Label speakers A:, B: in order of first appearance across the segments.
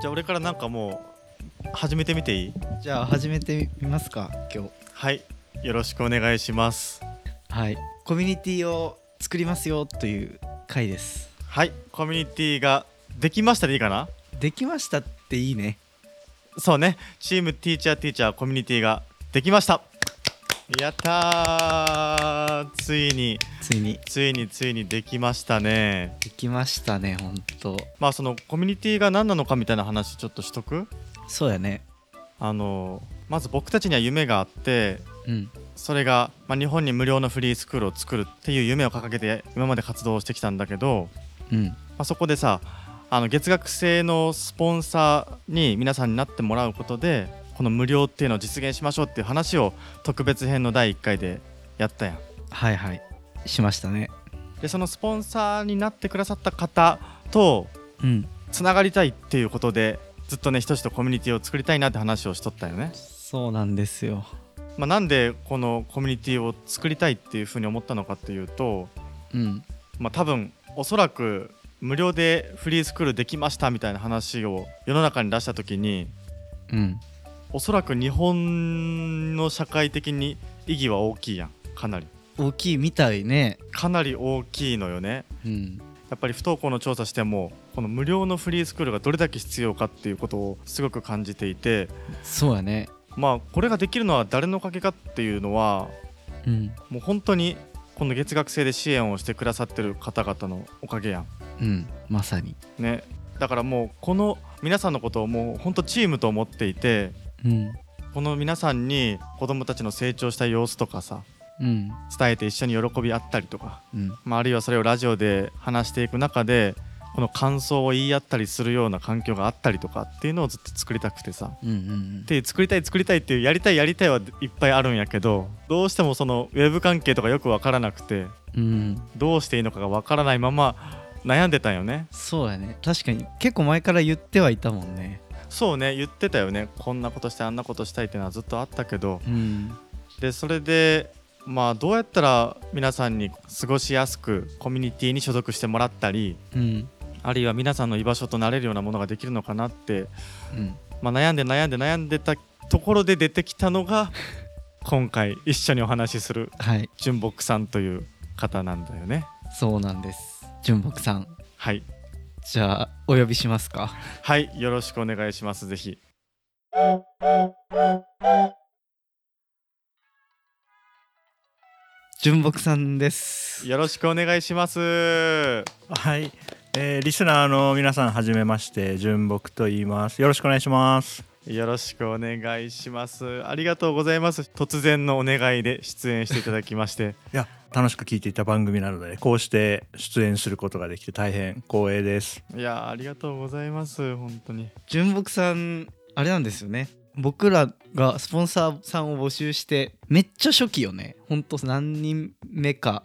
A: じゃあ俺からなんかもう始めてみていい？
B: じゃあ始めてみますか今日。
A: はい。よろしくお願いします。
B: はい。コミュニティを作りますよという回です。
A: はい。コミュニティができましたでいいかな？
B: できましたっていいね。
A: そうね。チームティーチャーティーチャーコミュニティができましたやったー。ついに。
B: ついに。
A: ついについにできましたね。
B: できましたねほんと。
A: まあそのコミュニティが何なのかみたいな話ちょっとしとく？
B: そうやね。
A: あのまず僕たちには夢があって
B: うん。
A: それが、まあ、日本に無料のフリースクールを作るっていう夢を掲げて今まで活動してきたんだけど、
B: うん。
A: まあ、そこでさあの月額制のスポンサーに皆さんになってもらうことでこの無料っていうのを実現しましょうっていう話を特別編の第1回でやったやん。
B: はいはい。しましたね。
A: でそのスポンサーになってくださった方と
B: うん。
A: つながりたいっていうことでずっとねひとしとコミュニティを作りたいなって話をしとったよね、
B: そうなんですよ。
A: まあ、なんでこのコミュニティを作りたいっていうふうに思ったのかっていうと
B: うん。
A: まあ、多分おそらく無料でフリースクールできましたみたいな話を世の中に出した時に
B: うん
A: おそらく日本の社会的に意義は大きいやん。かなり。
B: 大きいみたいね。
A: かなり大きいのよね。
B: うん。
A: やっぱり不登校の調査してもこの無料のフリースクールがどれだけ必要かっていうことをすごく感じていて。
B: そうやね。
A: まあこれができるのは誰のおかげかっていうのは
B: うん。
A: もう本当にこの月額制で支援をしてくださってる方々のおかげやん。
B: うん。まさに。
A: ね。だからもうこの皆さんのことをもう本当チームと思っていて
B: うん。
A: この皆さんに子供たちの成長した様子とかさ
B: うん
A: 伝えて一緒に喜び合ったりとか、
B: うん。
A: まあ、あるいはそれをラジオで話していく中でこの感想を言い合ったりするような環境があったりとかっていうのをずっと作りたくてさ
B: うんうん
A: で作りたい作りたいっていうやりたいやりたいはいっぱいあるんやけどどうしてもそのウェブ関係とかよく分からなくて
B: うん。
A: どうしていいのかが分からないまま悩んでたんよね。
B: そうやね。確かに結構前から言ってはいたもんね
A: そうね言ってたよね。こんなことしてあんなことしたいっていうのはずっとあったけど。
B: うん。
A: でそれでまあどうやったら皆さんに過ごしやすくコミュニティに所属してもらったり
B: うん。
A: あるいは皆さんの居場所となれるようなものができるのかなって、
B: うん。
A: まあ、悩んで悩んで悩んでたところで出てきたのが今回一緒にお話しする
B: はい。
A: 純木さんという方なんだよね。
B: そうなんです。純木さん。
A: はい
B: じゃあお呼びしますか。
A: はいよろしくお願いします。ぜひ。
B: 純木さんです。
A: よろしくお願いします。
C: はい、えーリスナーの皆さんはじめまして純木と言います。よろしくお願いします。
A: よろしくお願いします。ありがとうございます。突然のお願いで出演していただきまして。
C: いや楽しく聞いていた番組なのでこうして出演することができて大変光栄です。
A: いやありがとうございます。本当に。
B: 純木さんあれなんですよね。僕らがスポンサーさんを募集してめっちゃ初期よね。ほんと何人目か。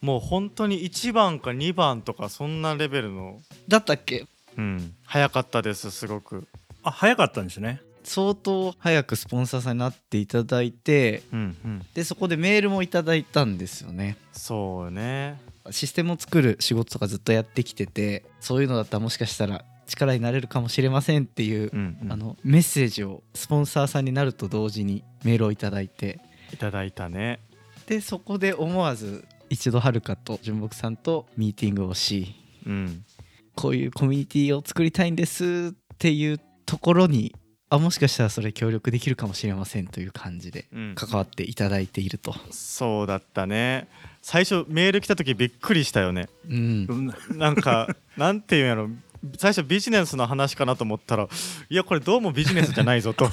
A: もう本当に1番か2番とかそんなレベルの。
B: だったっけ？
A: うん。早かったですすごく。
C: あ早かったんですね
B: 相当早くスポンサーさんになっていただいて
A: うんうん。
B: でそこでメールもいただいたんですよね。
A: そうね。
B: システムを作る仕事とかずっとやってきててそういうのだったらもしかしたら力になれるかもしれませんっていう、
A: うん、うん、
B: あのメッセージをスポンサーさんになると同時にメールをいただいて。
A: いただいたね。
B: でそこで思わず一度はるかと純木さんとミーティングをし
A: うん。
B: こういうコミュニティを作りたいんですっていうところにあもしかしたらそれ協力できるかもしれませんという感じで
A: うん。
B: 関わっていただいていると。
A: そうだったね。最初メール来た時びっくりしたよね。
B: うん。
C: うん
A: なんか なんていうんやろ。最初ビジネスの話かなと思ったらいやこれどうもビジネスじゃないぞと。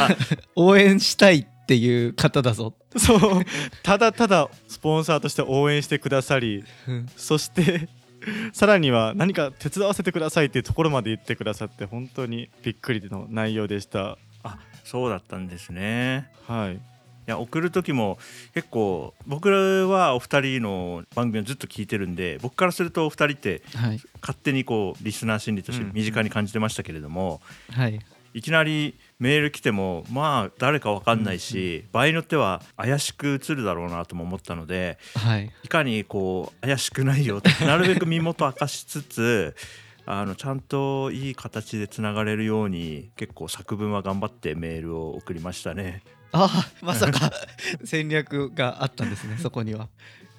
B: 応援したいっていう方だぞ。
A: そう。ただただスポンサーとして応援してくださり
B: うん。
A: そして さらには何か手伝わせてくださいっていうところまで言ってくださって本当にびっくりの内容でした。
C: あそうだったんですね。
A: はい。
C: いや送る時も結構僕らはお二人の番組をずっと聞いてるんで僕からするとお二人って
B: はい。
C: 勝手にこうリスナー心理として
A: うん。
C: 身近に感じてましたけれども、
B: はい
C: いきなりメール来てもまあ誰か分かんないし、場合によっては怪しく映るだろうなとも思ったので
B: はい。
C: いかにこう怪しくないよって なるべく身元明かしつつあのちゃんといい形でつながれるように結構作文は頑張ってメールを送りましたね。
B: ああまさか 戦略があったんですねそこには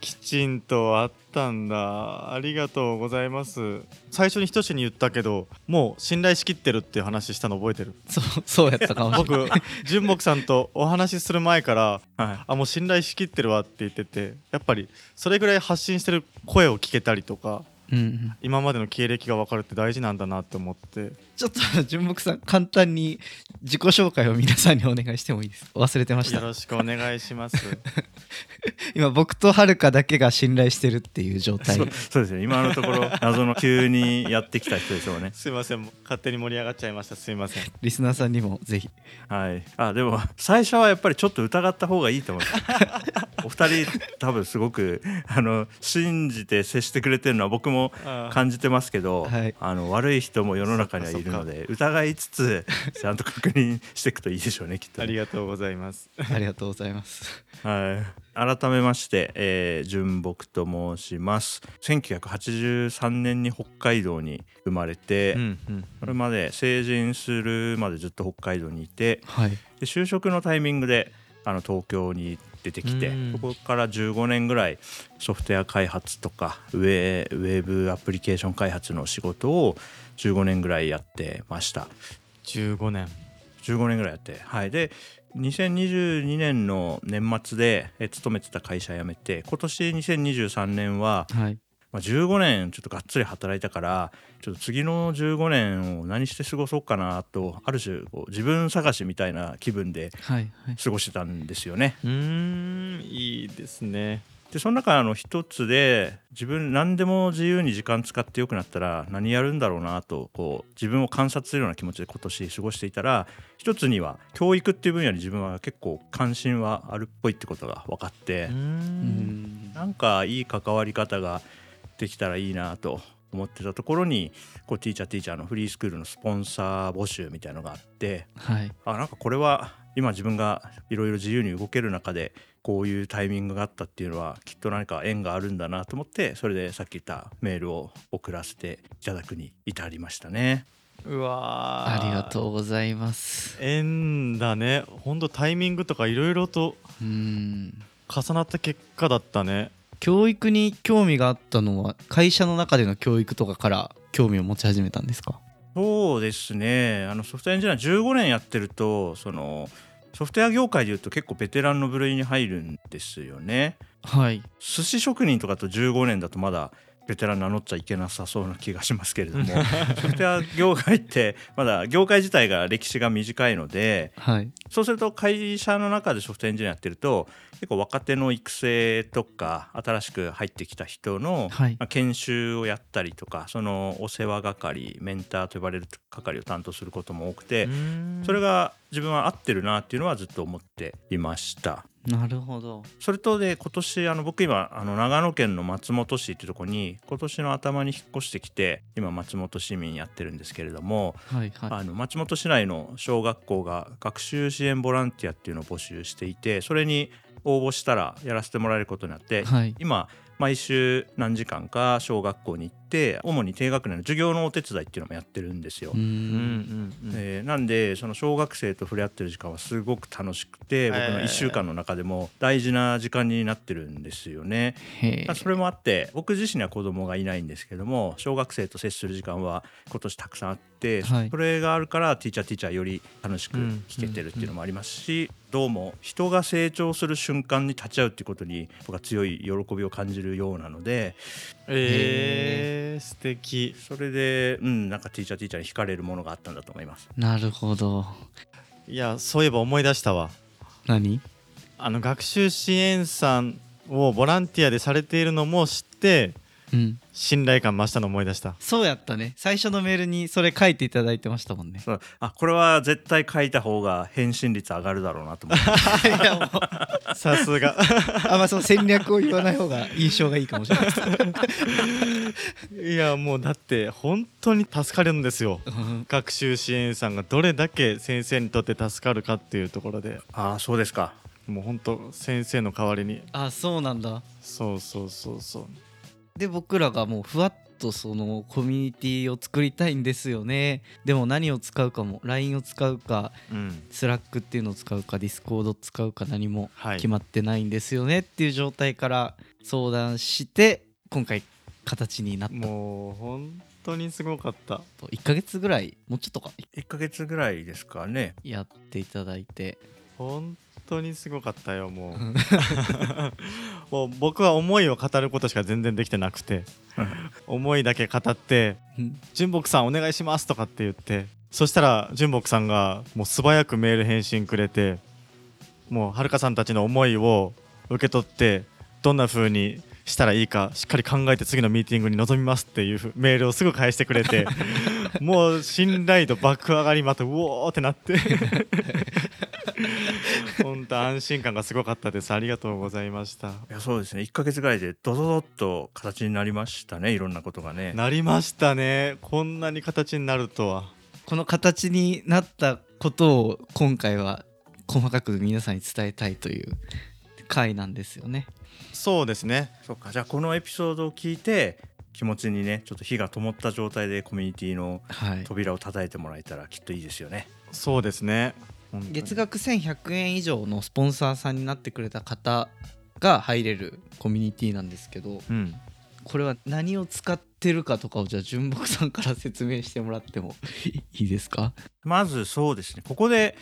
A: きちんとあったんだ。ありがとうございます。最初にひとしに言ったけどもう信頼しきってるっていう話したの覚えてる？
B: そうそうやったかもしれない。
A: 僕純木さんとお話しする前から
C: はい。
A: あもう信頼しきってるわって言っててやっぱりそれぐらい発信してる声を聞けたりとか
B: うんうん。
A: 今までの経歴が分かるって大事なんだなって思って
B: ちょっと純木さん簡単に自己紹介を皆さんにお願いしてもいいです。か忘れてました。
A: よろしくお願いします。
B: 今僕とはるかだけが信頼してるっていう状態。
C: そうそうですね今のところ謎の急にやってきた人でしょうね。
A: すいません。もう勝手に盛り上がっちゃいました。すいません。
B: リスナーさんにもぜひ。
C: はい、あでも最初はやっぱりちょっと疑った方がいいと思いますお二人多分すごくあの信じて接してくれてるのは僕も感じてますけど、
B: はい。
C: あの悪い人も世の中にはいるので。疑いつつ ちゃんと確認していくといいでしょうねきっとね、
A: ありがとうございます。
B: ありがとうございます。
C: はい、改めまして、えー、純木と申します。1983年に北海道に生まれて、
A: うんうん。
C: それまで成人するまでずっと北海道にいて
B: はい。
C: で就職のタイミングであの東京に出てきて
A: うん。
C: そこから15年ぐらいソフトウェア開発とかウェウェブアプリケーション開発の仕事を15年ぐらいやってました。
A: 15年。
C: 15年ぐらいやってはい。で2022年の年末でえ勤めてた会社辞めて今年2023年は、
B: はい
C: まあ、15年ちょっとがっつり働いたからちょっと次の15年を何して過ごそうかなとある種こう自分探しみたいな気分で
B: はいはい。
C: 過ごしてたんですよね。
A: うーんいいですね。
C: でその中の一つで自分何でも自由に時間使ってよくなったら何やるんだろうなとこう自分を観察するような気持ちで今年過ごしていたら一つには教育っていう分野に自分は結構関心はあるっぽいってことが分かって
A: う
B: ん。
C: なんかいい関わり方ができたらいいなと思ってたところにこうティーチャーティーチャーのフリースクールのスポンサー募集みたいのがあって
B: はい。
C: あなんかこれは今自分がいろいろ自由に動ける中でこういうタイミングがあったっていうのはきっと何か縁があるんだなと思ってそれでさっき言ったメールを送らせていただくに至りましたね。
A: うわー。
B: ありがとうございます。
A: 縁だね。ほんとタイミングとかいろいろと
B: うん。
A: 重なった結果だったね
B: 教育に興味があったのは会社の中での教育とかから興味を持ち始めたんですか？
C: そうですね。あのソフトエンジニア15年やってるとそのソフトウェア業界でいうと結構ベテランの部類に入るんですよね。
B: はい。
C: 寿司職人とかと15年だとまだベテラン名乗っちゃいけなさそうな気がしますけれども ソフトウェア業界ってまだ業界自体が歴史が短いので
B: はい。
C: そうすると会社の中でソフトエンジニアやってると結構若手の育成とか新しく入ってきた人の、
B: はい。
C: まあ研修をやったりとかそのお世話係メンターと呼ばれる係を担当することも多くてそれ
A: が
C: が自分は合ってるなっていうのはずっと思っていました。
B: なるほど。
C: それとで今年あの僕今あの長野県の松本市っていうところに今年の頭に引っ越してきて今松本市民やってるんですけれども、
B: はいはい。
C: あの松本市内の小学校が学習支援ボランティアっていうのを募集していてそれに応募したらやらせてもらえることになって、
B: はい。
C: 今毎週何時間か小学校に行って主に低学年の授業のお手伝いっていうのもやってるんですよ。えーなんでその小学生と触れ合ってる時間はすごく楽しくて僕の1週間の中でも大事な時間になってるんですよね。それもあって僕自身には子供がいないんですけども小学生と接する時間は今年たくさんあって、
B: はい。
C: それがあるからティーチャーティーチャーより楽しく聞けてるっていうのもありますし、どうも人が成長する瞬間に立ち会うっていうことに僕は強い喜びを感じるようなので
A: えー、素敵。
C: それでうんなんかティーチャーティーチャーに惹かれるものがあったんだと思います。
B: なるほど。
A: いやそういえば思い出したわ。
B: 何？
A: あの学習支援さんをボランティアでされているのも知って
B: うん。
A: 信頼感増したの思い出した。
B: そうやったね。最初のメールにそれ書いていただいてましたもんね。
C: そう。あこれは絶対書いた方が返信率上がるだろうなと思って。
B: いやもう。
A: さすが。
B: あまあその戦略を言わない方が印象がいいかもしれない。です
A: いやもうだって本当に助かるんですよ。
B: うん。
A: 学習支援さんがどれだけ先生にとって助かるかっていうところで。
C: ああそうですか。
A: もう本当先生の代わりに。
B: あそうなんだ。
A: そうそうそうそう
B: で僕らがもうふわっとそのコミュニティを作りたいんですよね。でも何を使うかも LINE を使うか
A: うん、
B: Slack っていうのを使うか Discord を使うか何も
A: はい。
B: 決まってないんですよね。っていう状態から相談して今回形になった。
A: もう本当にすごかった。
B: と1ヶ月ぐらいもうちょっとか。
C: 1ヶ月ぐらいですかね。
B: やっていただいて。
A: 本当にすごかったよもう。もう僕は思いを語ることしか全然できてなくて思いだけ語って「純木さんお願いします」とかって言ってそしたら純木さんがもう素早くメール返信くれてもうはるかさんたちの思いを受け取ってどんな風にしたらいいかしっかり考えて次のミーティングに臨みますっていうメールをすぐ返してくれてもう信頼度爆上がりまたうおーってなって。本当安心感がすごかったです。ありがとうございました。
C: いやそうですね。1ヶ月ぐらいでドドドッと形になりましたね。いろんなことがね。
A: なりましたね。こんなに形になるとは。
B: この形になったことを今回は細かく皆さんに伝えたいという回なんですよね。
A: そうですね。
C: そうか。じゃあこのエピソードを聞いて気持ちにねちょっと火が灯った状態でコミュニティの
B: はい、
C: 扉を叩いてもらえたらきっといいですよね。
A: そうですね
B: 月額1100円以上のスポンサーさんになってくれた方が入れるコミュニティなんですけど
A: うん。
B: これは何を使ってるかとかをじゃあ純木さんから説明してもらってもいいですか？
C: まずそうですね。ここで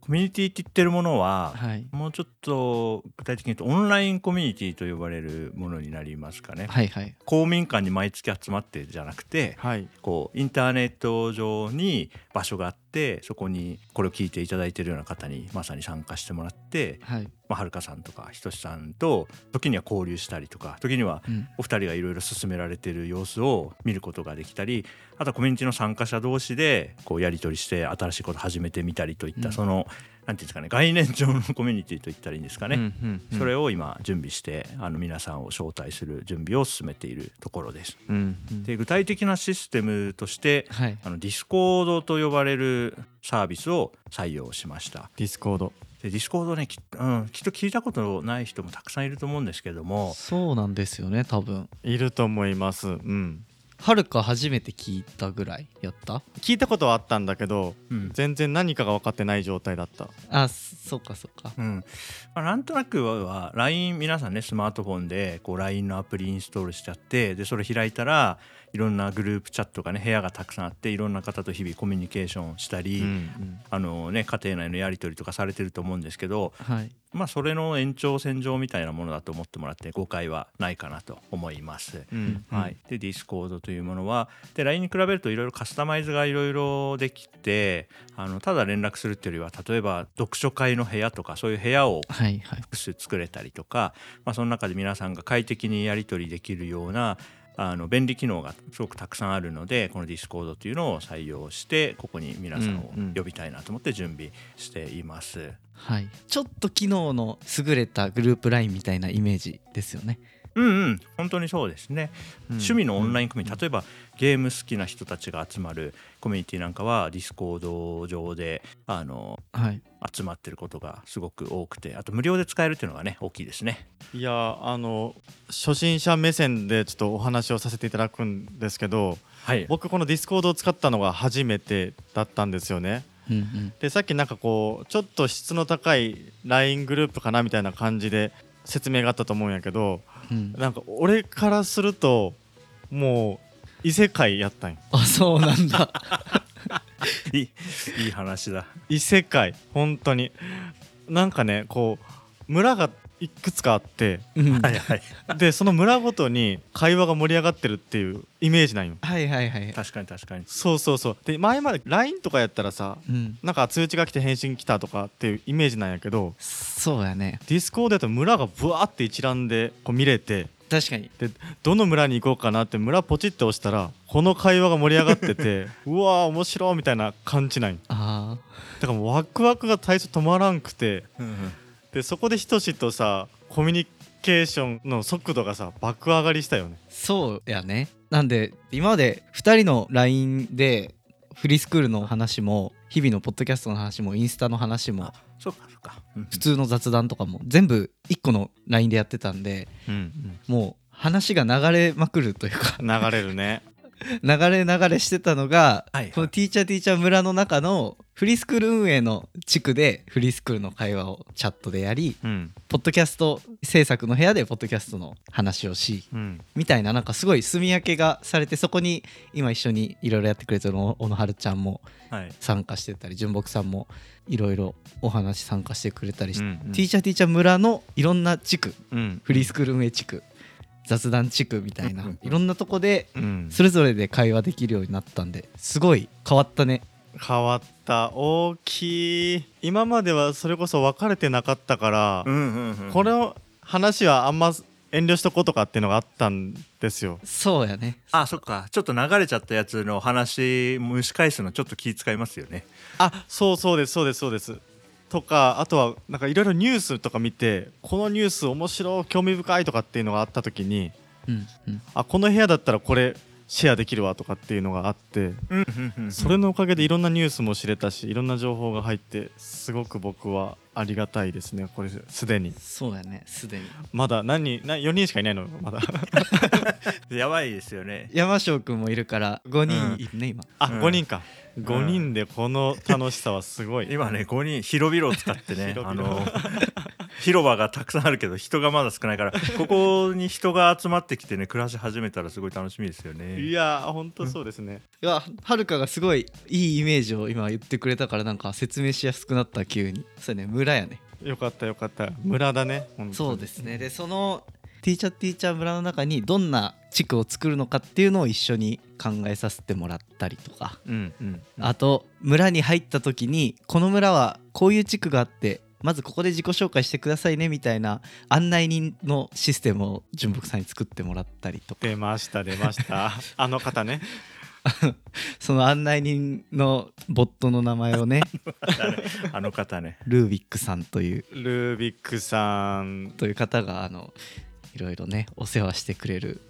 C: コミュニティって言ってるものは
B: はい。
C: もうちょっと具体的に言うとオンラインコミュニティと呼ばれるものになりますかね。
B: はいはい。
C: 公民館に毎月集まってじゃなくて
A: はい。
C: こうインターネット上に場所があってそこにこれを聞いていただいているような方にまさに参加してもらって、
B: はい、
C: まあ、はるかさんとかひとしさんと時には交流したりとか時には
B: うん。
C: お二人がいろいろ進められている様子を見ることができたりあとはコミュニティの参加者同士でこうやり取りして新しいことを始めてみたりといった、
B: うん。
C: そのなんていうんですかね概念上のコミュニティといったらいいんですかね、
A: うんうんうん。
C: それを今準備してあの皆さんを招待する準備を進めているところです。
A: うんうん。
C: で具体的なシステムとして
B: はい。
C: あの Discord と呼ばれるサービスを採用しました。
A: Discord。
C: で Discord ねき,、うん、きっと聞いたことない人もたくさんいると思うんですけども。
B: そうなんですよね多分。
A: いると思います。うん
B: はるか初めて聞いたぐらいやった？
A: 聞いたことはあったんだけど
C: うん。
A: 全然何かが分かってない状態だった。
B: あそうかそうか。
C: うん。まあ、なんとなくは LINE 皆さんねスマートフォンでこう LINE のアプリインストールしちゃってでそれ開いたらいろんなグループチャットがね部屋がたくさんあっていろんな方と日々コミュニケーションしたり、
A: うん
C: あのね、家庭内のやり取りとかされてると思うんですけど、
B: はい。
C: まあ、それの延長線上みたいなものだと思ってもらって誤解はないかなと思います。
A: うん
C: はい、で Discord というものはで LINE に比べるといろいろカスタマイズがいろいろできてあのただ連絡するっていうよりは例えば読書会の部屋とかそういう部屋を
B: はいはい。
C: 複数作れたりとか、まあ、その中で皆さんが快適にやり取りできるようなあの便利機能がすごくたくさんあるのでこの Discord というのを採用してここに皆さんを
A: うんうん。
C: 呼びたいなと思って準備しています。
B: はい。ちょっと機能の優れたグループ LINE みたいなイメージですよね
C: うんうん。本当にそうですね、
A: うん。
C: 趣味のオンラインコミュニティ。例えばゲーム好きな人たちが集まるコミュニティなんかは Discord 上であの
B: はい。
C: 集まってることがすごく多くてあと無料で使えるっていうのがね大きいですね。
A: いやあの初心者目線でちょっとお話をさせていただくんですけど
C: はい、
A: 僕この Discord を使ったのが初めてだったんですよね。
B: うんうん。
A: でさっきなんかこうちょっと質の高い LINE グループかなみたいな感じで説明があったと思うんやけど
B: うん。
A: なんか俺からするともう異世界やったんよ。
B: あそうなんだ。
C: いいいい話だ。
A: 異世界。本当に。なんかねこう村がいくつかあって
B: うん。
C: はいはい。
A: でその村ごとに会話が盛り上がってるっていうイメージなんよ。
B: はいはいはい。
C: 確かに確かに。
A: そうそうそう。で前まで LINE とかやったらさ
B: うん。
A: なんか通知が来て返信来たとかっていうイメージなんやけど
B: そうやね。
A: Discord やと村がブワーって一覧でこう見れて
B: 確かに。
A: どの村に行こうかなって村ポチって押したらこの会話が盛り上がってて うわー面白いみたいな感じなんだからもうワクワクが最初止まらんくて
C: うんうん
A: でそこでひとしとさコミュニケーションの速度がさ爆上がりしたよね。
B: そうやね。なんで今まで2人の LINE でフリースクールの話も日々のポッドキャストの話もインスタの話も
C: そうかそうか。うん
B: 普通の雑談とかも全部1個の LINE でやってたんで
A: うん。
B: もう話が流れまくるというか。
A: 流れるね
B: 流れ流れしてたのが、
C: はいはい。
B: このティーチャーティーチャー村の中のフリースクール運営の地区でフリースクールの会話をチャットでやり
A: うん。
B: ポッドキャスト制作の部屋でポッドキャストの話をし
A: うん。
B: みたいななんかすごい住み分けがされてそこに今一緒にいろいろやってくれてる小野春ちゃんも
C: はい。
B: 参加してたり純木さんもいろいろお話参加してくれたりして、
A: うんうん。
B: ティーチャーティーチャー村のいろんな地区
A: うん。
B: フリースクール運営地区雑談地区みたいな
C: うん
B: いろんなとこで
A: うん。
B: それぞれで会話できるようになったんですごい変わったね。
A: 変わった。大きい。今まではそれこそ分かれてなかったから、
C: うんうんうん。
A: この話はあんま遠慮しとこうとかっていうのがあったんですよ。
B: そうやね。
C: あそっか。ちょっと流れちゃったやつの話蒸し返すのちょっと気遣いますよね。
A: あそうそうですそうですそうですとかあとはなんかいろいろニュースとか見てこのニュース面白い興味深いとかっていうのがあった時に
B: うんうん。
A: あこの部屋だったらこれシェアできるわとかっていうのがあって
C: うんうんうん
A: それのおかげでいろんなニュースも知れたしいろんな情報が入ってすごく僕はありがたいですねこれすでに。
B: そうやねすでに。
A: まだ何人な4人しかいないの？まだ。
C: やばいですよね。
B: 山椒くんもいるから5人いるね、今。
A: あ、
C: うん。
A: 5人か5人でこの楽しさはすごい。
C: 今ね5人広々を使ってね あの広場がたくさんあるけど人がまだ少ないからここに人が集まってきてね暮らし始めたらすごい楽しみですよ
A: い
C: ね
A: やーほんとそうですね。
B: いやはるかがすごいいいイメージを今言ってくれたからなんか説明しやすくなった急に。そうやね村やね。
A: よかったよかった。村だね
B: そうですね。でそのティーチャーティーチャー村の中にどんな地区を作るのかっていうのを一緒に考えさせてもらったりとか、
A: うんうん
B: あと村に入った時にこの村はこういう地区があってまずここで自己紹介してくださいねみたいな案内人のシステムを純木さんに作ってもらったりとか。
A: 出ました出ました。あの方ね。
B: その案内人のボットの名前をね。
C: あの方ね。
B: ルービックさんという。
A: ルービックさん。
B: という方があのいろいろねお世話してくれる。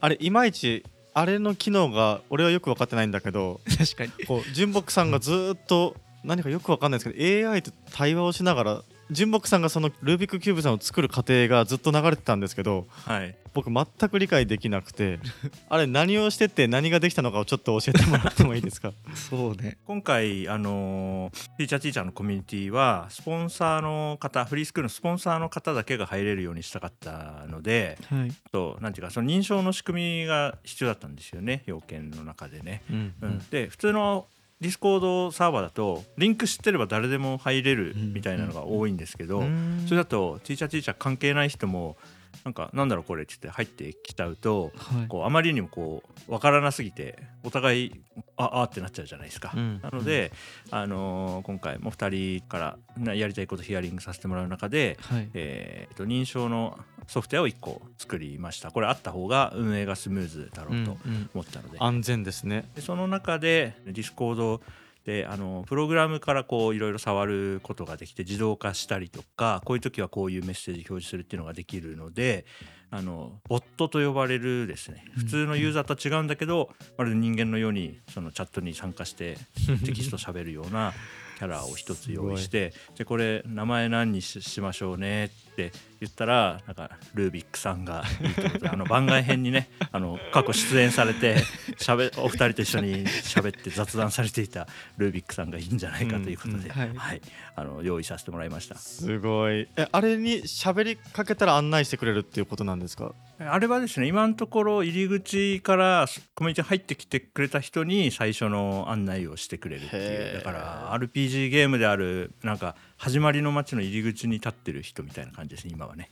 A: あれいまいちあれの機能が俺はよく分かってないんだけど
B: 確かに。
A: こう純木さんがずーっと何かよく分かんないですけど AI と対話をしながら純木さんがそのルービックキューブさんを作る過程がずっと流れてたんですけど
C: はい。
A: 僕全く理解できなくて あれ何をしてて何ができたのかをちょっと教えてもらってもいいですか？
B: そうね。
C: 今回あのーティーチャーティーチャーのコミュニティはスポンサーの方フリースクールのスポンサーの方だけが入れるようにしたかったので
B: はい。
C: となんていうかその認証の仕組みが必要だったんですよね要件の中でね。
A: うん。
C: うん。で普通のDiscord サーバーだとリンク知ってれば誰でも入れるみたいなのが多いんですけど、それだと Teacher Teacher 関係ない人もなんかなんだろうこれって言って入ってきちゃうと
B: はい。
C: こうあまりにもこう分からなすぎてお互いああってなっちゃうじゃないですか。
A: うん。
C: なので、あのー今回も2人からなやりたいことヒアリングさせてもらう中で、
B: はい。
C: えーと認証のソフトウェアを1個作りました。これあった方が運営がスムーズだろうと
A: うん。
C: 思ったので,、
A: 安全ですね。
C: でその中で Discordであのプログラムからこういろいろ触ることができて自動化したりとかこういう時はこういうメッセージ表示するっていうのができるのであのボットと呼ばれるですね普通のユーザーとは違うんだけどまるで人間のようにそのチャットに参加してテキスト喋るようなキャラを一つ用意して でこれ名前何にししましょうねって言ったらなんかルービックさんがいいということであの番外編にねあの過去出演されてしゃべお二人と一緒に喋って雑談されていたルービックさんがいいんじゃないかということで、
B: うんはい。
C: はい、あの用意させてもらいました。
A: すごい。えあれに喋りかけたら案内してくれるっていうことなんですか？
C: あれはですね今のところ入り口からコミュニティ入ってきてくれた人に最初の案内をしてくれるっていう。だから RPG ゲームであるなんか始まりの街の入り口に立ってる人みたいな感じですね今はね。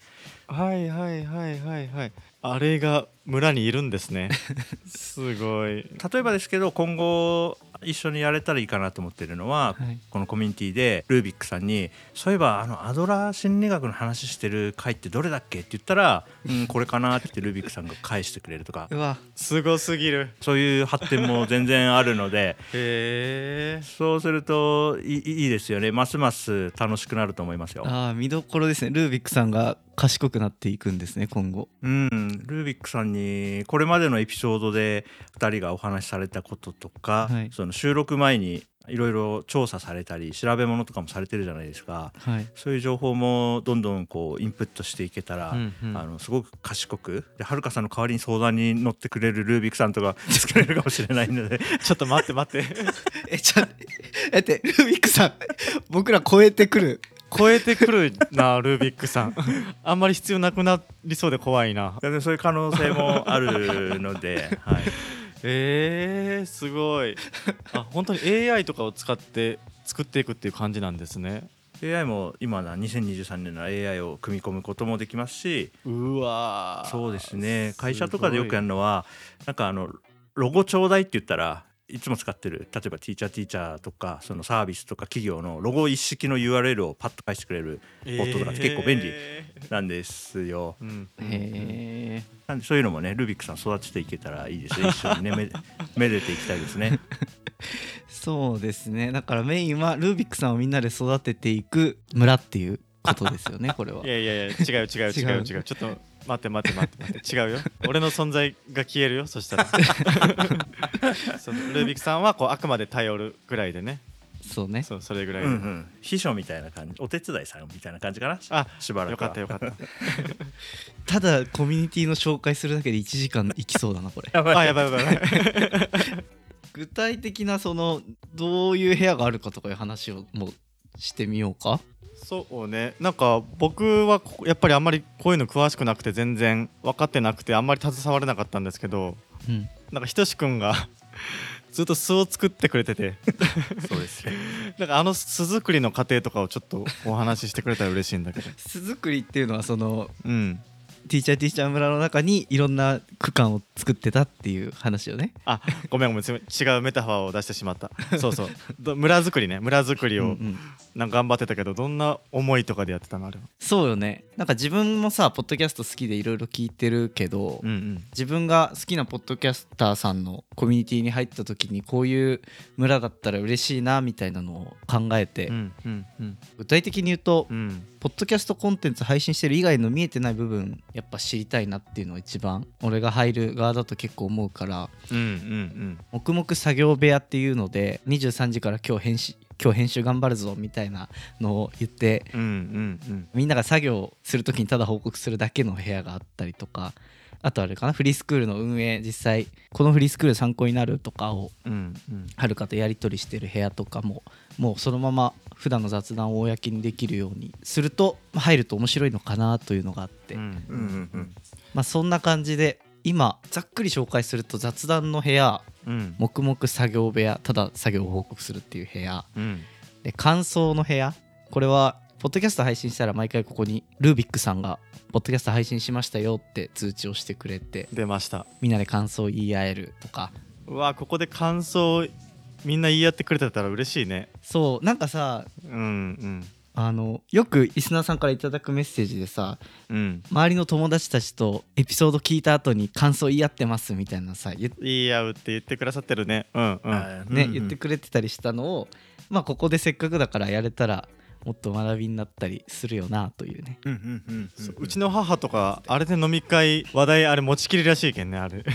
A: はいはいはいはいはい。あれが村にいるんですね。すごい。
C: 例えばですけど今後一緒にやれたらいいかなと思ってるのは、
B: はい。
C: このコミュニティでルービックさんに「そういえばあのアドラー心理学の話してる回ってどれだっけ?」って言ったら「うんこれかな」って言ってルービックさんが返してくれるとか。
B: うわ
A: すごすぎる。
C: そういう発展も全然あるので。
A: へえ
C: そうするといいいいですよね。ますます楽しくなると思いますよ。
B: あー見どころですね。ルービックさんが賢くなっていくんですね今後。
C: うん、ルービックさんにこれまでのエピソードで2人がお話しされたこととか、
B: はい。
C: その収録前にいろいろ調査されたり調べ物とかもされてるじゃないですか。
B: はい。
C: そういう情報もどんどんこうインプットしていけたら、
A: うんうん。
C: あのすごく賢くではるかさんの代わりに相談に乗ってくれるルービックさんとか作れるかもしれないので。
A: ちょっと待って待って。
B: えちょえってルービックさん僕ら超えてくる
A: 超えてくるなルービックさん。あんまり必要なくなりそうで怖いな。
C: そういう可能性もあるので、はい、
A: えー、すごい。あ本当に AI とかを使って作っていくっていう感じなんですね。
C: AI も今な2023年の AI を組み込むこともできますし
A: うわー。
C: そうですね。会社とかでよくやるのはなんかあのロゴちょうだいって言ったらいつも使ってる例えばティーチャーティーチャーとかそのサービスとか企業のロゴ一式の URL をパッと返してくれるボットとかって結構便利
A: え
C: なんですよ。
A: ーうん。
B: へえ
C: なんでそういうのもねルビックさん育てていけたらいいですね。一緒にねめ めでていきたいですね。
B: そうですね。だからメインはルービックさんをみんなで育てていく村っていうことですよねこれは。い
A: やいやいや違う違う違う違う。
B: 違う。
A: ちょっと待って待って待って待って。違うよ。俺の存在が消えるよそしたら。そうルービックさんはこうあくまで頼るぐらいでね。
B: そうね。
A: そうそれぐらいで、
C: うんうん、秘書みたいな感じ。お手伝いさんみたいな感じかな。
A: あ
C: しばらくは。
A: よかったよかった。
B: ただコミュニティの紹介するだけで1時間いきそうだなこれ。
C: やばい
A: あやばいやばいやばい。
B: 具体的なそのどういう部屋があるかとかいう話をもうしてみようか
A: そうね。なんか僕はこやっぱりあんまりこういうの詳しくなくて全然分かってなくてあんまり携われなかったんですけど
B: うん。
A: なんかひとしくんが ずっと巣を作ってくれてて。
C: そうですね。
A: なんかあの巣作りの過程とかをちょっとお話ししてくれたら嬉しいんだけど。
B: 巣作りっていうのはその
A: うん
B: ティーチャーティーチャー村の中にいろんな区間を作ってたっていう話よね。
A: あごめんごめん違うメタファーを出してしまった。そうそう。ど村作りね。村作りを
B: うんうん。
A: なんか頑張ってたけどどんな思いとかでやってたのあれは？
B: そうよね。なんか自分もさポッドキャスト好きでいろいろ聞いてるけど、
A: うんうん。
B: 自分が好きなポッドキャスターさんのコミュニティに入った時にこういう村だったら嬉しいなみたいなのを考えて、
A: うんうんうん。
B: 具体的に言うと、
A: うん。
B: ポッドキャストコンテンツ配信してる以外の見えてない部分やっぱ知りたいなっていうのが一番俺が入る側だと結構思うから
A: うんうん
B: 黙々作業部屋っていうので23時から今日編集今日編集頑張るぞみたいなのを言って
A: うんうんうん。
B: みんなが作業する時にただ報告するだけの部屋があったりとかあとあれかなフリースクールの運営実際このフリースクール参考になるとかを
A: うんうん。
B: はるかとやり取りしてる部屋とかももうそのまま普段の雑談を公にできるようにするとまあ入ると面白いのかなというのがあって、まあそんな感じで今ざっくり紹介すると雑談の部屋
A: うん。
B: 黙々作業部屋ただ作業を報告するっていう部屋。
A: うん。
B: で感想の部屋これはポッドキャスト配信したら毎回ここにルービックさんがポッドキャスト配信しましたよって通知をしてくれて
A: 出ました。
B: みんなで感想を言い合えるとか。
A: うわここで感想みんな言い合ってくれてたら嬉しいね。
B: そうなんかさ
A: うんうん。
B: あのよくリスナーさんからいただくメッセージでさ
A: うん。
B: 周りの友達たちとエピソード聞いた後に感想言い合ってますみたいなさ言,、
A: 言い合うって言ってくださってるね。うんうん。
C: あ
B: ね
C: うんうん。
B: 言ってくれてたりしたのをまあここでせっかくだからやれたらもっと学びになったりするよなというね。
C: うんうん。うんうん。
A: そううちの母とかあれで飲み会話題あれ持ちきりらしいけんねあれ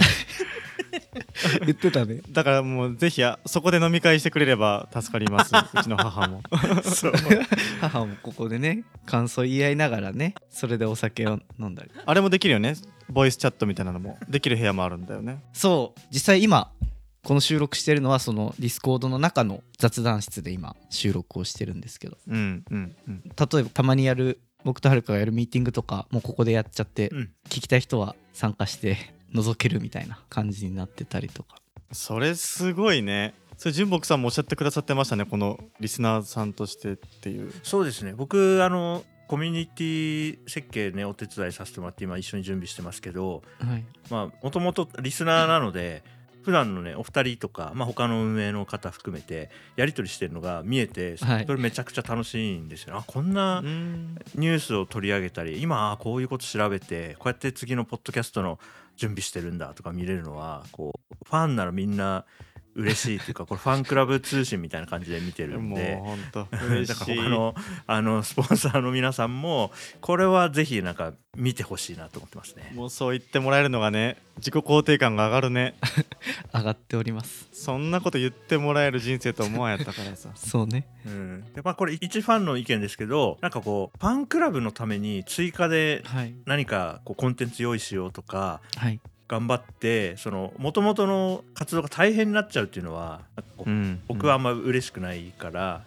B: 言ってたね。
A: だからもうぜひあそこで飲み会してくれれば助かります。うちの母も。
C: そう。
B: 母もここでね感想言い合いながらねそれでお酒を飲んだり。
A: あれもできるよね。ボイスチャットみたいなのも。できる部屋もあるんだよね。
B: そう。実際今この収録してるのはその Discord の中の雑談室で今収録をしてるんですけど。
A: うんうんうん。
B: 例えばたまにやる僕とはるかがやるミーティングとかもうここでやっちゃって、
C: うん。
B: 聞きたい人は参加して覗けるみたいな感じになってたりとか。
A: それすごいね。それ純木さんもおっしゃってくださってましたねこのリスナーさんとしてっていう。
C: そうですね。僕あのコミュニティ設計ねお手伝いさせてもらって今一緒に準備してますけど
B: はい。
C: まあもともとリスナーなので普段のねお二人とか、まあ、他の運営の方含めてやり取りしてるのが見えてそ
B: はい。
C: れめちゃくちゃ楽しいんですよ、あこんな
A: うん。
C: ニュースを取り上げたり今あこういうこと調べてこうやって次のポッドキャストの準備してるんだとか見れるのはこうファンならみんな嬉しいっていうかこれファンクラブ通信みたいな感じで見てるん
A: もう
C: で。
A: 本当
C: だ
A: 嬉しい。
C: から他のあのスポンサーの皆さんもこれはぜひなんか見てほしいなと思ってますね。
A: もうそう言ってもらえるのがね自己肯定感が上がるね。
B: 上がっております。
A: そんなこと言ってもらえる人生と思わんやったからさ。
B: そうね。
C: うん、でまあこれ一ファンの意見ですけどなんかこうファンクラブのために追加で
B: はい。
C: 何かこうコンテンツ用意しようとか
B: はい
C: 頑張ってその元々の活動が大変になっちゃうっていうのはう
A: うん
C: 僕はあんま嬉しくないから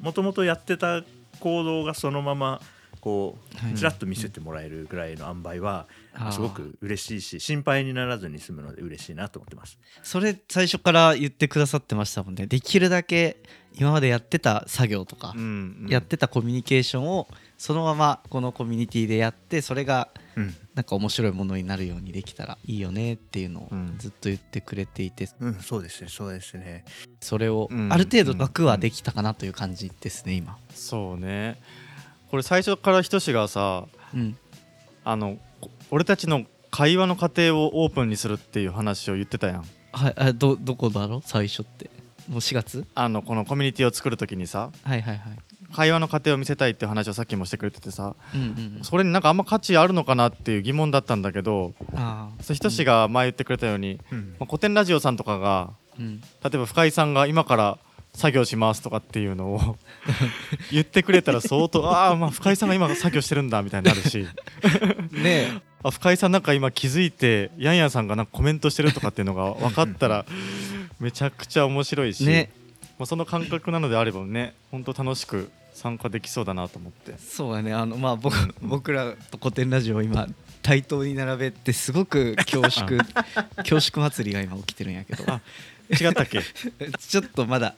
C: もともとやってた行動がそのままこ
B: はい。う
C: ちらっと見せてもらえるぐらいの塩梅はすごく嬉しいし心配にならずに済むので嬉しいなと思ってます。
B: それ最初から言ってくださってましたもんね。できるだけ今までやってた作業とか、
A: うん。
B: やってたコミュニケーションをそのままこのコミュニティでやってそれが
C: うん
B: なんか面白いものになるようにできたらいいよねっていうのを
A: うん
B: ずっと言ってくれていて。
C: うん、そうですねそうですね。
B: それを
A: うん。
B: ある程度額はできたかなという感じですね今。
A: そうね。これ最初からひとしがさ
B: うん。
A: あのこ俺たちの会話の過程をオープンにするっていう話を言ってたやん。
B: はいあどどこだろう？最初って。もう4月？
A: あのこのコミュニティを作る時にさ。
B: はいはいはい
A: 会話の過程を見せたいっていう話をさっきもしてくれててさ
B: うんうんうん。
A: それになんかあんま価値あるのかなっていう疑問だったんだけどひとしが前言ってくれたように、
C: うん。
A: まあ、古典ラジオさんとかが
B: ーうん。
A: 例えば深井さんが今から作業しますとかっていうのを 言ってくれたら相当ああまあ深井さんが今作業してるんだみたいになるし
B: ね
A: あ深井さんなんか今気づいてヤンヤンさんがなんかコメントしてるとかっていうのが分かったら めちゃくちゃ面白いし、
B: ね。
A: まあ、その感覚なのであればね本当楽しく参加できそうだなと思って。
B: そうやね。あのまあ僕僕らと古典ラジオを今対等に並べてすごく恐縮 恐縮祭りが今起きてるんやけど。
A: あ違ったっけ？
B: ちょっとまだ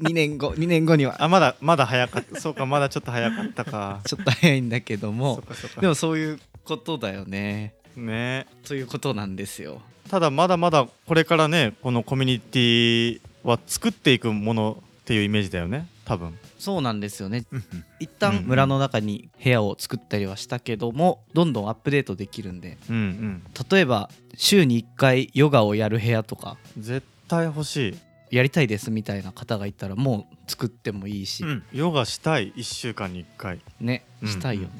B: 2年後2年後には。
A: あまだまだ早かった。そうかまだちょっと早かったか。
B: ちょっと早いんだけど
A: そ
B: もでもそういうことだよね。
A: ね。
B: ということなんですよ。
A: ただまだまだこれからねこのコミュニティは作っていくものっていうイメージだよね多分
B: そうなんですよね。
C: うんうん。
B: 一旦村の中に部屋を作ったりはしたけどもどんどんアップデートできるんで
A: うんうん。
B: 例えば週に1回ヨガをやる部屋とか
A: 絶対欲しい。
B: やりたいですみたいな方がいたらもう作ってもいいし、
C: うん。
A: ヨガしたい。1週間に1回。
B: ね
A: うん
B: したいよね、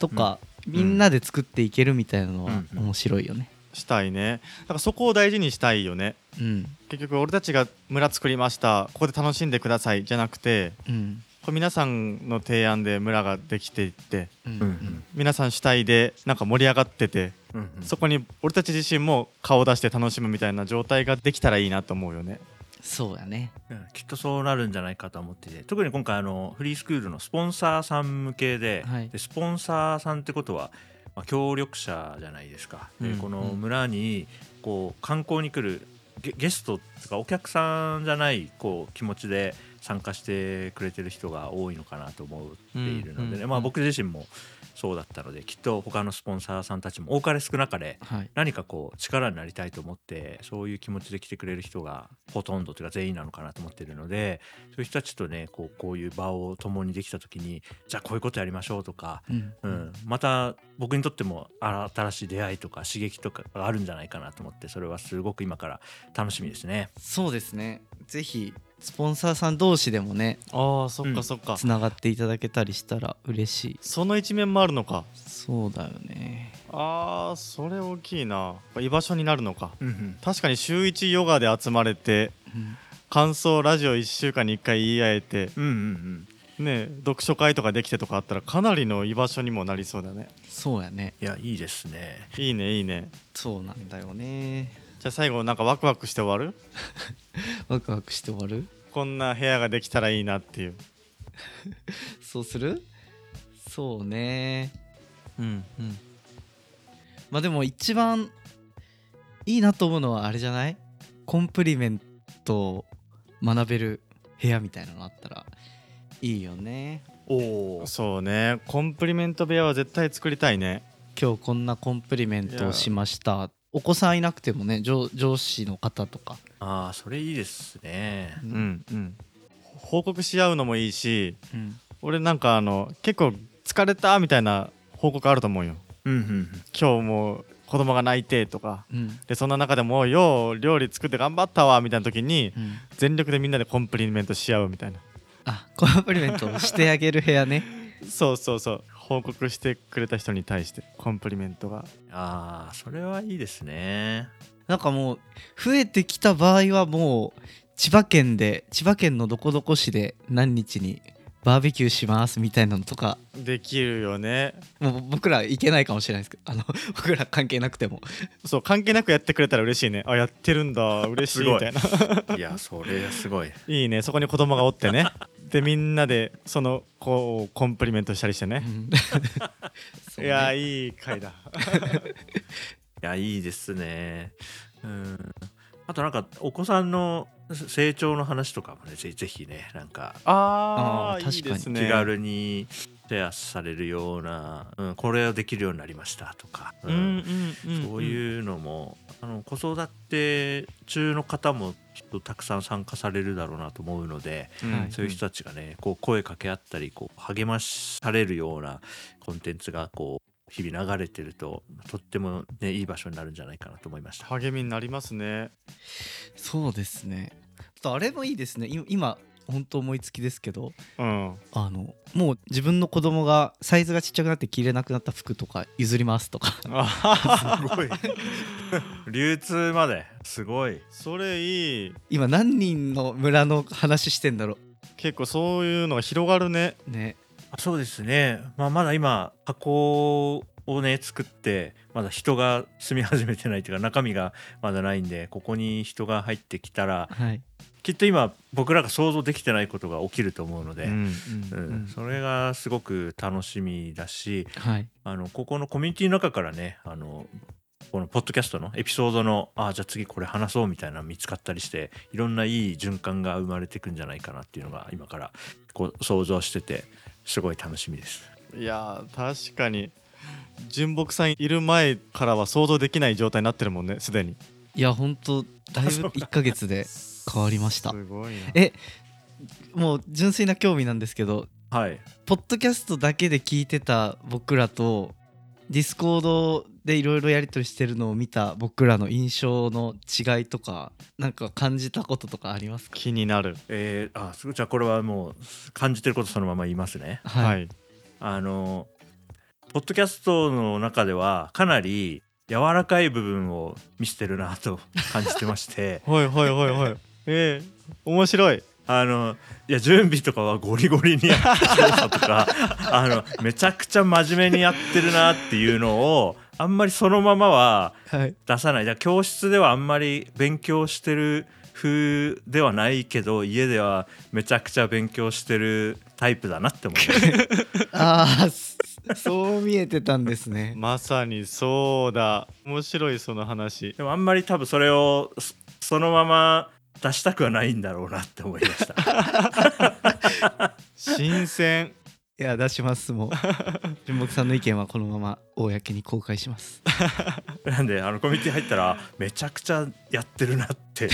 B: とか、みんなで作っていけるみたいなのは
C: うん。
B: 面白いよね
A: したいね。だからそこを大事にしたいよね。
B: うん。
A: 結局俺たちが村作りました。ここで楽しんでください。じゃなくて
B: うん。
A: これ皆さんの提案で村ができていって
B: うん。
A: 皆さん主体でなんか盛り上がってて
C: うんうん。
A: そこに俺たち自身も顔を出して楽しむみたいな状態ができたらいいなと思うよね。
B: そうやね。
C: うん。きっとそうなるんじゃないかと思ってて特に今回あのフリースクールのスポンサーさん向けで,、
B: はい。
C: でスポンサーさんってことは、まあ、協力者じゃないですか。で
A: うん
C: この村にこう観光に来るゲゲストとかお客さんじゃないこう気持ちで参加してくれてる人が多いのかなと思っているのでね、
A: うんうん。
C: まあ、僕自身もそうだったのできっと他のスポンサーさんたちも多かれ少なかれ
B: はい。
C: 何かこう力になりたいと思ってそういう気持ちで来てくれる人がほとんどというか全員なのかなと思ってるのでそういう人たちとねこうこういう場を共にできた時にじゃあこういうことやりましょうとか、
B: うん。
C: うん、また僕にとっても新しい出会いとか刺激とかがあるんじゃないかなと思ってそれはすごく今から楽しみですね。
B: そうですね。ぜひスポンサーさん同士でもね
A: ああそっ
C: うん
A: かそっか、
B: つながっていただけたりしたら嬉しい。
A: その一面もあるのか。
B: そうだよね。
A: あーそれ大きいな。居場所になるのか。
C: うんうん。
A: 確かに週1ヨガで集まれて
B: うん。
A: 感想ラジオ1週間に1回言い合えて
C: うんうんうん。
A: ね読書会とかできてとかあったらかなりの居場所にもなりそうだね。
B: そうやね。
C: いやいいですね。
A: いいねいいね。
B: そうなんだよね
A: じゃあ最後なんかワクワクして終わる？
B: ワクワクして終わる？
A: こんな部屋ができたらいいなっていう。
B: そうする？そうね。
A: うん。うん。
B: まあでも一番いいなと思うのはあれじゃない？コンプリメントを学べる部屋みたいなのあったらいいよね。
C: おお
A: そうね。コンプリメント部屋は絶対作りたいね。
B: 今日こんなコンプリメントをしましたお子さんいなくてもね上上司の方とか、
C: ああそれいいですね。
A: うんうん。報告し合うのもいいし
B: うん。
A: 俺なんかあの結構疲れたみたいな報告あると思うよ。
C: うんうん
A: 今日もう子供が泣いてとか。
B: うん。
A: でそんな中でも「よう料理作って頑張ったわ」みたいな時に
B: うん。
A: 全力でみんなでコンプリメントし合うみたいな。
B: あコンプリメントしてあげる部屋ね。
A: そうそうそう報告してくれた人に対してコンプリメントが。
C: ああそれはいいですね。
B: なんかもう増えてきた場合はもう千葉県で千葉県のどこどこ市で何日にバーベキューしますみたいなのとか。
A: できるよね。
B: もう僕ら行けないかもしれないですけど。あの 僕ら関係なくても。
A: そう関係なくやってくれたら嬉しいね。あやってるんだ。嬉しい。みたいな。
C: いやそれすごい。
A: いいね。そこに子供がおってね でみんなでそのこうコンプリメントしたりしてね。
B: うん。
A: いやいい回だ。
C: いやいいですね。うん。あとなんかお子さんの成長の話とかもねぜぜひねなんか。
A: あー
B: あー
A: いいですね。
C: 気軽にシェアされるような、うん、これをできるようになりましたとか、
A: うん。うんうん
C: そういうのもあの子育て中の方もきっとたくさん参加されるだろうなと思うので、
A: うん
B: はい。
C: そういう人たちがねこう声かけ合ったりこう励まされるようなコンテンツがこう日々流れてるととっても、ね、いい場所になるんじゃないかなと思いました。
A: 励みになりますね。
B: そうですね。あとあれもいいですね。い今本当思いつきですけど
A: うん。
B: あのもう自分の子供がサイズがちっちゃくなって着れなくなった服とか譲りますとか。
A: あ
C: すごい。流通まですごい。
A: それいい。
B: 今何人の村の話してんだろ
A: 結構そういうのが広がるね。
B: うね。
C: あそうですね、まあ、まだ今箱をね作ってまだ人が住み始めてないというか中身がまだないんでここに人が入ってきたら
B: はい
C: きっと今僕らが想像できてないことが起きると思うので、
A: うん
C: うんそれがすごく楽しみだし
B: はい。
C: あのここのコミュニティの中からねあのこのポッドキャストのエピソードのあじゃあ次これ話そうみたいなの見つかったりしていろんないい循環が生まれていくんじゃないかなっていうのが今からこう想像しててすごい楽しみです。
A: いやー確かに純木さんいる前からは想像できない状態になってるもんねすでに。
B: いや本当だいぶ1ヶ月で 変わりました。
A: すごいな。
B: えもう純粋な興味なんですけど
C: はい。
B: ポッドキャストだけで聞いてた僕らと Discord でいろいろやり取りしてるのを見た僕らの印象の違いとかなんか感じたこととかありますか？
A: 気になる。
C: えー、あすごい。じゃあこれはもう感じてることそのまま言いますね。
A: はい。い、
C: あのポッドキャストの中ではかなり柔らかい部分を見せてるなと感じてまして。
A: はいはいはいはいえー、面白い。
C: あのいや準備とかはゴリゴリにやって調査とか あのめちゃくちゃ真面目にやってるなっていうのをあんまりそのままは
B: はい。
C: 出さない。じゃあ教室ではあんまり勉強してる風ではないけど家ではめちゃくちゃ勉強してるタイプだなって思いました
B: ああそう見えてたんですね。
A: まさにそうだ。面白いその話。
C: でもあんまり多分それをそそのまま出したくはないんだろうなって思いました。
A: 新鮮。
B: いや出しますもう。純木さんの意見はこのまま公に公開します。
C: なんであのコミュニティ入ったらめちゃくちゃやってるなって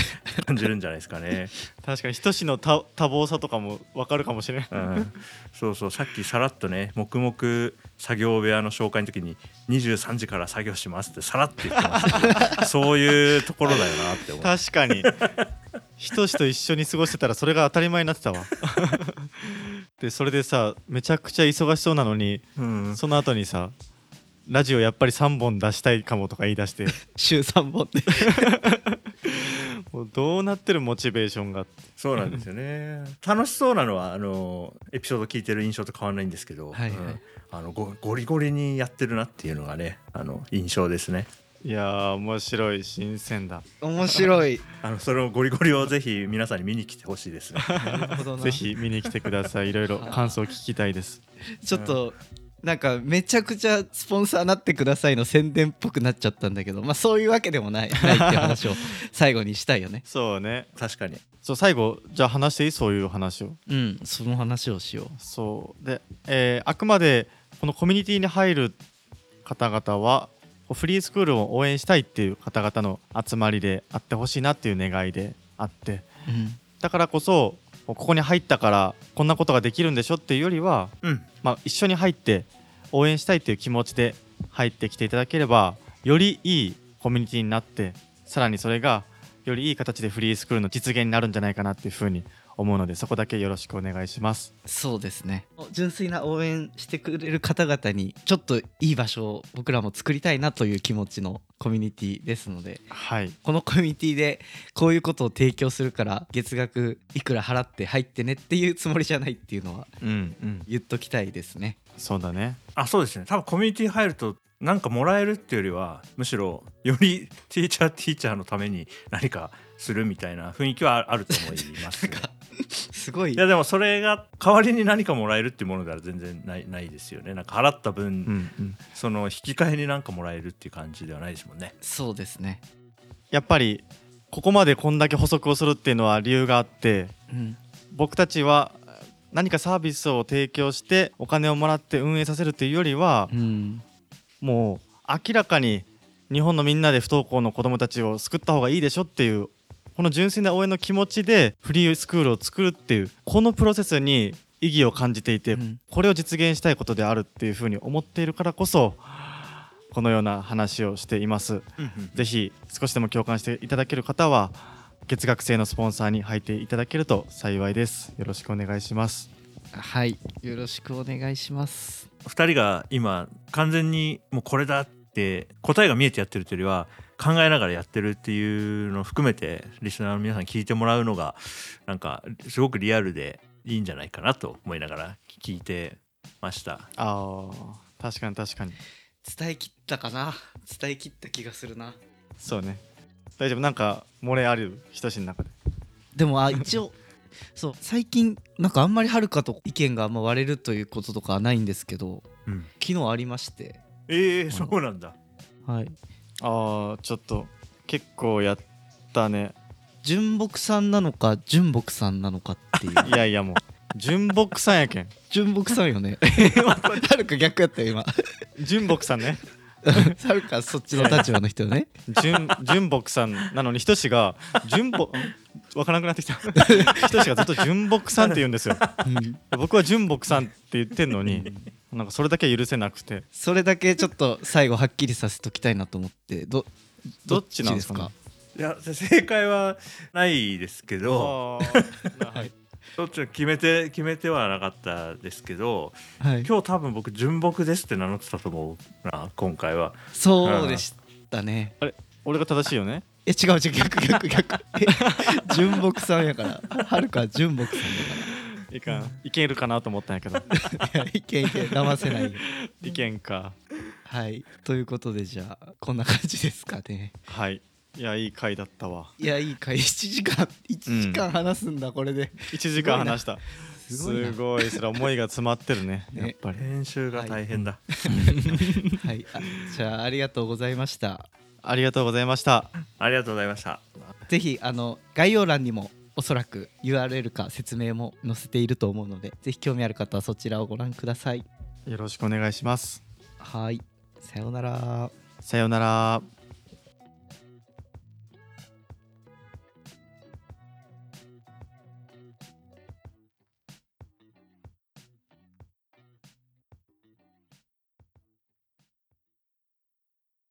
C: 感じるんじゃないですかね、
A: 確かに仁志の多多忙さとかも分かるかもしれない
C: うん、そうそうさっきさらっとね黙々作業部屋の紹介の時に23時から作業しますってさらって言ってましたそういうところだよなって思う。
A: 確かに。仁志と一緒に過ごしてたらそれが当たり前になってたわ。でそれでさめちゃくちゃ忙しそうなのに
C: うん、
A: その後にさラジオやっぱり3本出したいかもとか言い出して。
B: 週3本で
A: どうなってるモチベーションが？
C: そうなんですよね。楽しそうなのはあのエピソード聞いてる印象と変わらないんですけど、
B: はいはい。
C: うんあのゴゴリゴリにやってるなっていうのがねあの印象ですね。
A: いやー面白い新鮮だ。
B: 面白い。
C: あの そのゴリゴリをぜひ皆さんに見に来てほしいですね。
A: ぜひ見に来てください。いろいろ感想聞きたいです。
B: ちょっとなんかめちゃくちゃスポンサーなってくださいの宣伝っぽくなっちゃったんだけどまあそういうわけでもないないって話を 最後にしたいよね。
A: そうね。
C: 確かに。
A: そう。最後じゃあ話していい？そういう話を。
B: うん。その話をしよ
A: そう。で、えーあくまでこのコミュニティに入る方々はフリースクールを応援したいっていう方々の集まりであってほしいなっていう願いであって。
B: う、うん、
A: だからこそここに入ったからこんなことができるんでしょっていうよりは、
C: うん。
A: まあ、一緒に入って応援したいっていう気持ちで入ってきていただければよりいいコミュニティになってさらにそれがよりいい形でフリースクールの実現になるんじゃないかなっていうふうに思うのでそこだけよろしくお願いします。
B: そうですね。純粋な応援してくれる方々にちょっといい場所を僕らも作りたいなという気持ちのコミュニティですので
A: はい。
B: このコミュニティでこういうことを提供するから月額いくら払って入ってねっていうつもりじゃないっていうのは
A: うんうん。
B: 言っときたいですね。
A: そうだね。
C: あそうですね。多分コミュニティ入るとなんかもらえるっていうよりはむしろよりティーチャーティーチャーのために何かするみたいな雰囲気はあると思います、ね、
B: すごい。
C: いやでもそれが代わりに何かもらえるっていうものでは全然ないないですよね。なんか払った分、
A: うんうん。
C: その引き換えになんかもらえるっていう感じではないですもんね。
B: そうですね。
A: やっぱりここまでこんだけ補足をするっていうのは理由があって
B: うん。
A: 僕たちは何かサービスを提供してお金をもらって運営させるっていうよりは
B: うん。
A: もう明らかに日本のみんなで不登校の子どもたちを救った方がいいでしょっていうこの純粋な応援の気持ちでフリースクールを作るっていうこのプロセスに意義を感じていて、
B: うん
A: これを実現したいことであるっていうふうに思っているからこそこのような話をしています。ぜひ少しでも共感していただける方は月額制のスポンサーに入っていただけると幸いです。よろしくお願いします。
B: はいよろしくお願いします
C: 2人が今完全にもうこれだって答えが見えてやってるというよりは考えながらやってるっていうのを含めてリスナーの皆さんに聞いてもらうのがなんかすごくリアルでいいんじゃないかなと思いながら聞いてました。
A: ああ確かに確かに。
B: 伝えきったかな？伝えきった気がするな。
A: そうね。大丈夫。なんか漏れある人志の中で。
B: でもあ一応 そう最近なんかあんまりはるかと意見があんま割れるということとかはないんですけど
C: うん。
B: 昨日ありまして
C: えー、そうなんだ。
B: はい。
A: ああちょっと結構やったね。
B: 純木さんなのか純木さんなのかっていう。
A: いやいやもう純木さんやけん。
B: 純木さんよね。はるか逆やったよ今。
A: 純木さんね。
B: はるかそっちの立場の人ね。
A: 純純木さんなのに人志が純木わからなくなってきた。人志がずっと純木さんって言うんですよ。
B: うん。
A: 僕は純木さんって言ってんのになんかそれだけは許せなくて。
B: それだけちょっと最後はっきりさせときたいなと思って。ど
A: どっちなんですか？ね
C: いや正解はないですけど
A: はい。
C: どっちも決めて決めてはなかったですけど
B: はい。
C: 今日多分僕純木ですって名乗ってたと思うな今回は。
B: そうでしたね。
A: 俺が正しいよね？
B: え違う違う逆逆逆。え 純木さんやから。はるかは純木さん
A: いかん。いけるかなと思ったんやけど。
B: いけいけ騙せないよ。
A: いけんか。
B: はい。ということでじゃあこんな感じですかね。
A: はい。いやいい回だったわ。
B: いやいいか1時間1時間話すんだ、これで。
A: 1時間話した。
B: すごいな。
A: すごいそれ思いが詰まってるね
B: ね。
A: やっぱり。
C: 編集が大変だ、
B: はい。あじゃあありがとうございました。
A: ありがとうございました。
C: ありがとうございました。
B: ぜひあの概要欄にもおそらく URL か説明も載せていると思うのでぜひ興味ある方はそちらをご覧ください。
A: よろしくお願いします。
B: はい。さようなら。
A: さようなら